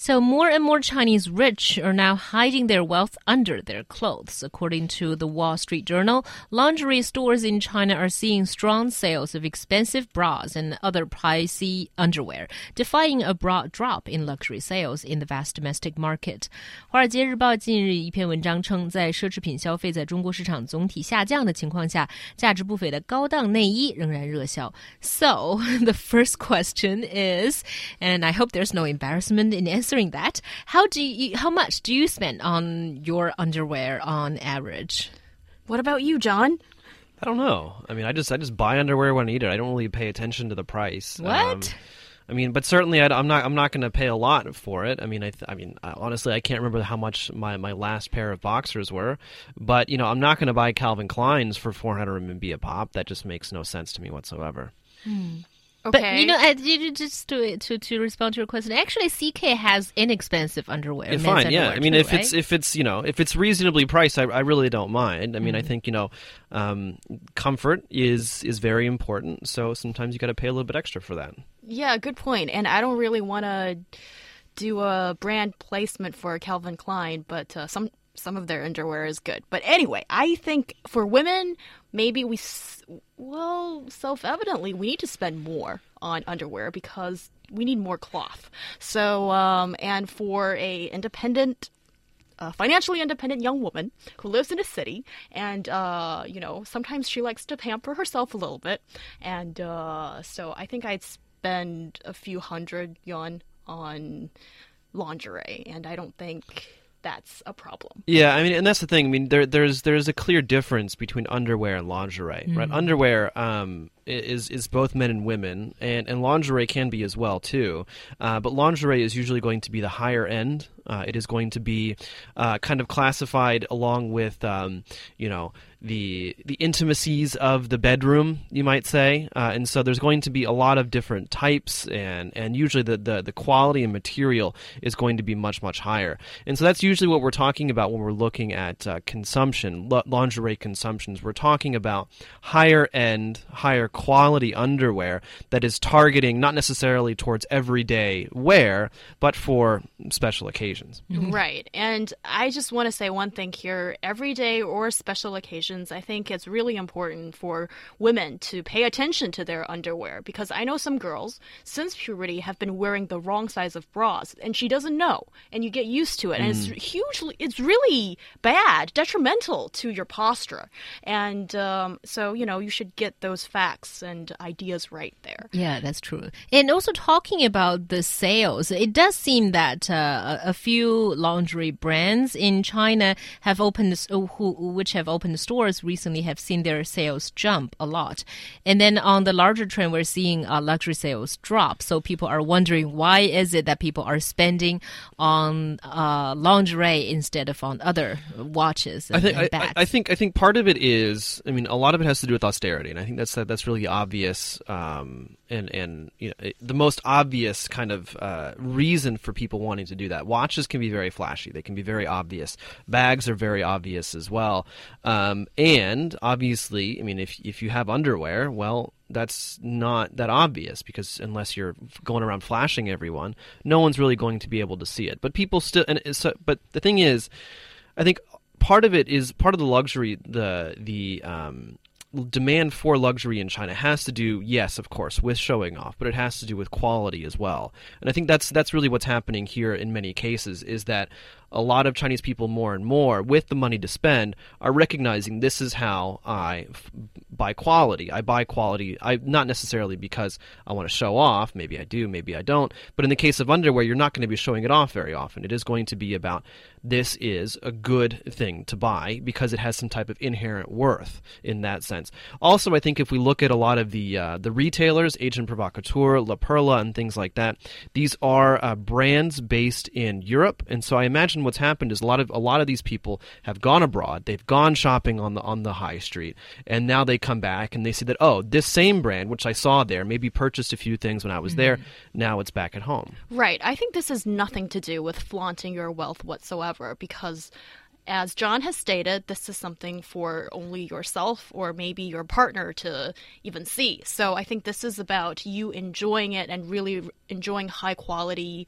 So, more and more Chinese rich are now hiding their wealth under their clothes. According to the Wall Street Journal, lingerie stores in China are seeing strong sales of expensive bras and other pricey underwear, defying a broad drop in luxury sales in the vast domestic market. 华尔街日报近日一篇文章称，在奢侈品消费在中国市场总体下降的情况下，价值不菲的高档内衣仍然热销。So, the first question is, and I hope there's no embarrassment in answering answering that, how do you, how much do you spend on your underwear on average? What about you, John? I don't know. I mean, I just I just buy underwear when I need it. I don't really pay attention to the price. What? Um, I mean, but certainly I, am not I'm not going to pay a lot for it. I mean, I, I mean, honestly, I can't remember how much my, my last pair of boxers were, but you know, I'm not going to buy Calvin Klein's for 400 RMB a pop. That just makes no sense to me whatsoever. Hmm. Okay. But you know, uh, just to to to respond to your question, actually, CK has inexpensive underwear. Yeah, fine, underwear yeah. I mean, too, if right? it's if it's you know if it's reasonably priced, I, I really don't mind. I mean, mm. I think you know, um, comfort is is very important. So sometimes you got to pay a little bit extra for that. Yeah, good point. And I don't really want to do a brand placement for Calvin Klein, but uh, some some of their underwear is good. But anyway, I think for women, maybe we, well, self evidently, we need to spend more on underwear because we need more cloth. So, um, and for a independent a financially independent young woman who lives in a city, and uh, you know sometimes she likes to pamper herself a little bit, and uh, so I think I'd spend a few hundred yuan on lingerie, and I don't think that's a problem. Yeah, I mean, and that's the thing. I mean, there, there's there's a clear difference between underwear and lingerie, mm-hmm. right? Underwear um, is is both men and women, and, and lingerie can be as well too. Uh, but lingerie is usually going to be the higher end. Uh, it is going to be uh, kind of classified along with um, you know the the intimacies of the bedroom, you might say. Uh, and so there's going to be a lot of different types, and and usually the, the the quality and material is going to be much much higher. And so that's usually what we're talking about when we're looking at uh, consumption, lingerie consumptions. We're talking about higher end, higher quality underwear that is targeting not necessarily towards everyday wear, but for special occasions. Mm-hmm. Right. And I just want to say one thing here everyday or special occasions, I think it's really important for women to pay attention to their underwear because I know some girls, since puberty, have been wearing the wrong size of bras and she doesn't know. And you get used to it. And mm. it's hugely, it's really bad, detrimental to your posture. And um, so, you know, you should get those facts facts and ideas right there. Yeah, that's true. And also talking about the sales, it does seem that uh, a few lingerie brands in China have opened, who, which have opened stores recently, have seen their sales jump a lot. And then on the larger trend, we're seeing uh, luxury sales drop. So people are wondering why is it that people are spending on uh, lingerie instead of on other watches? I think I, I, think I think part of it is I mean a lot of it has to do with austerity, and I think that's that's really obvious um, and and you know, the most obvious kind of uh, reason for people wanting to do that. Watches can be very flashy; they can be very obvious. Bags are very obvious as well, um, and obviously, I mean, if if you have underwear, well, that's not that obvious because unless you're going around flashing everyone, no one's really going to be able to see it. But people still, and so, but the thing is, I think part of it is part of the luxury, the the um, demand for luxury in China has to do, yes, of course, with showing off, but it has to do with quality as well. And I think that's that's really what's happening here in many cases is that a lot of Chinese people more and more, with the money to spend, are recognizing this is how I f- buy quality. I buy quality, I not necessarily because I want to show off. Maybe I do, maybe I don't. But in the case of underwear, you're not going to be showing it off very often. It is going to be about this is a good thing to buy because it has some type of inherent worth in that sense sense. Also, I think if we look at a lot of the uh, the retailers, Agent Provocateur, La Perla, and things like that, these are uh, brands based in Europe, and so I imagine what's happened is a lot of a lot of these people have gone abroad, they've gone shopping on the on the high street, and now they come back and they see that oh, this same brand which I saw there, maybe purchased a few things when I was there, now it's back at home. Right. I think this has nothing to do with flaunting your wealth whatsoever because as John has stated, this is something for only yourself or maybe your partner to even see. So I think this is about you enjoying it and really enjoying high quality,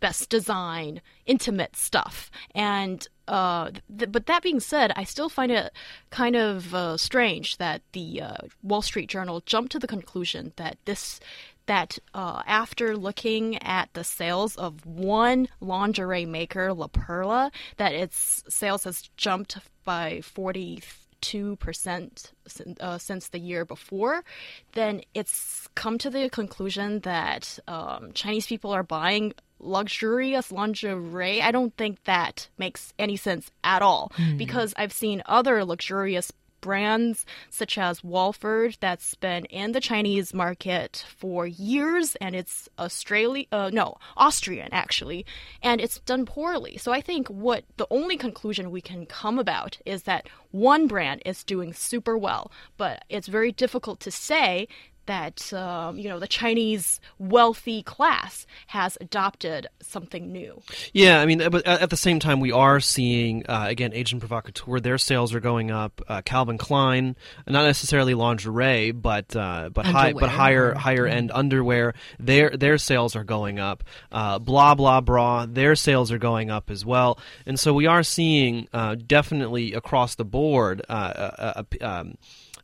best design, intimate stuff. And uh, th- but that being said, I still find it kind of uh, strange that the uh, Wall Street Journal jumped to the conclusion that this that uh, after looking at the sales of one lingerie maker, La Perla, that its sales has jumped by 42 percent uh, since the year before, then it's come to the conclusion that um, Chinese people are buying luxurious lingerie. I don't think that makes any sense at all because I've seen other luxurious brands such as Wolford that's been in the Chinese market for years and it's Australia uh, no Austrian actually and it's done poorly so I think what the only conclusion we can come about is that one brand is doing super well but it's very difficult to say that um, you know the Chinese wealthy class has adopted something new. Yeah, I mean, but at the same time, we are seeing uh, again Agent Provocateur. Their sales are going up. Uh, Calvin Klein, not necessarily lingerie, but uh, but high, but Underwear. higher higher end underwear. Their their sales are going up. Uh, blah blah bra. Their sales are going up as well. And so we are seeing uh, definitely across the board. Uh, uh, uh, um,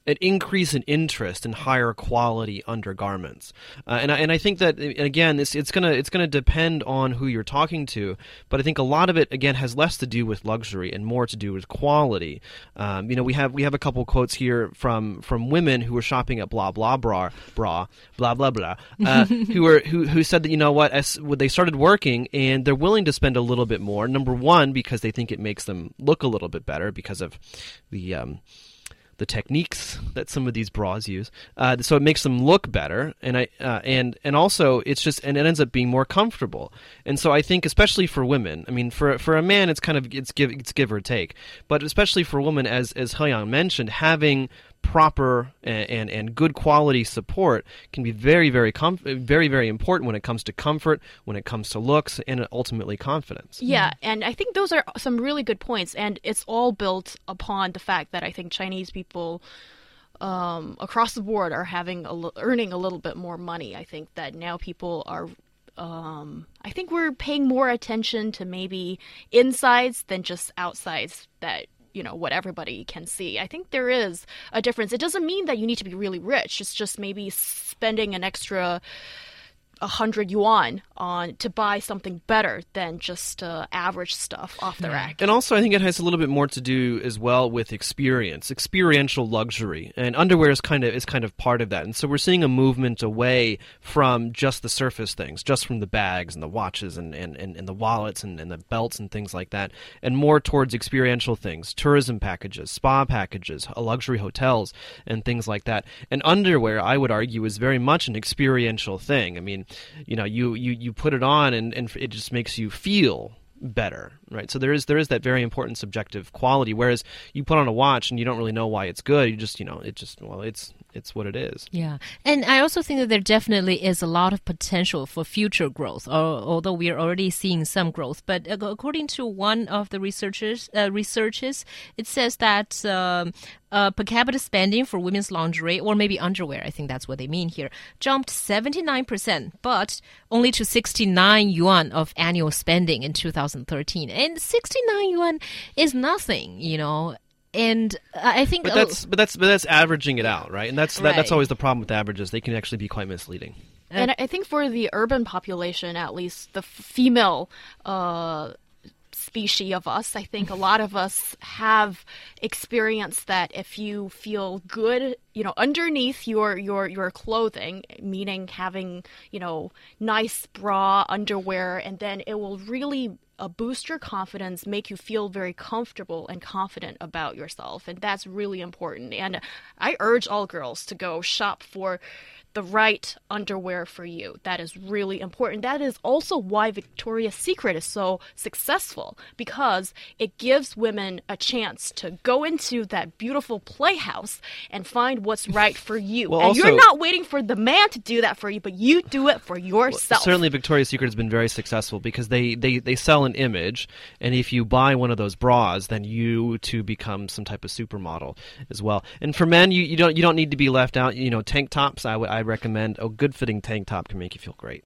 an increase in interest in higher quality undergarments, uh, and I, and I think that again, it's it's gonna it's gonna depend on who you're talking to, but I think a lot of it again has less to do with luxury and more to do with quality. Um, you know, we have we have a couple quotes here from from women who were shopping at blah blah bra bra blah blah blah, uh, who were who who said that you know what as when they started working and they're willing to spend a little bit more. Number one, because they think it makes them look a little bit better because of the um, the techniques that some of these bras use. Uh, so it makes them look better, and I uh, and and also it's just and it ends up being more comfortable. And so I think especially for women, I mean for for a man it's kind of it's give it's give or take, but especially for women, as as Hyang mentioned, having proper and, and, and good quality support can be very very very very important when it comes to comfort, when it comes to looks, and ultimately confidence. Yeah, and I think those are some really good points, and it's all built upon the fact that I think Chinese people um, across the board are having a, earning a little bit more money. I think that now people are. Um, I think we're paying more attention to maybe insides than just outsides that you know what everybody can see. I think there is a difference. It doesn't mean that you need to be really rich. It's just maybe spending an extra a hundred yuan on to buy something better than just uh, average stuff off the rack. And also, I think it has a little bit more to do as well with experience, experiential luxury, and underwear is kind of is kind of part of that. And so we're seeing a movement away from just the surface things, just from the bags and the watches and and, and, and the wallets and, and the belts and things like that, and more towards experiential things, tourism packages, spa packages, luxury hotels, and things like that. And underwear, I would argue, is very much an experiential thing. I mean, you know, you you, you put it on and, and it just makes you feel better right? So there is there is that very important subjective quality whereas you put on a watch and you don't really know why it's good. You just you know it just well it's it's what it is. Yeah, and I also think that there definitely is a lot of potential for future growth. Al- Although we are already seeing some growth, but according to one of the researchers, uh, researches, it says that um, uh, per capita spending for women's lingerie or maybe underwear, I think that's what they mean here, jumped seventy nine percent, but only to sixty nine yuan of annual spending in two thousand thirteen, and sixty nine yuan is nothing, you know. And I think but that's but that's but that's averaging it out right? And that's that, that's always the problem with averages. They can actually be quite misleading. And I think for the urban population, at least the female uh, species of us, I think a lot of us have experienced that if you feel good you know underneath your your your clothing meaning having you know nice bra underwear and then it will really uh, boost your confidence make you feel very comfortable and confident about yourself and that's really important and i urge all girls to go shop for the right underwear for you. That is really important. That is also why Victoria's Secret is so successful because it gives women a chance to go into that beautiful playhouse and find what's right for you. Well, and also- you're not waiting for the man to do that for you, but you do it for yourself. Certainly, Victoria's Secret has been very successful because they, they, they sell an image, and if you buy one of those bras, then you too become some type of supermodel as well. And for men, you, you don't you don't need to be left out. You know, tank tops. I would I recommend a good fitting tank top can make you feel great.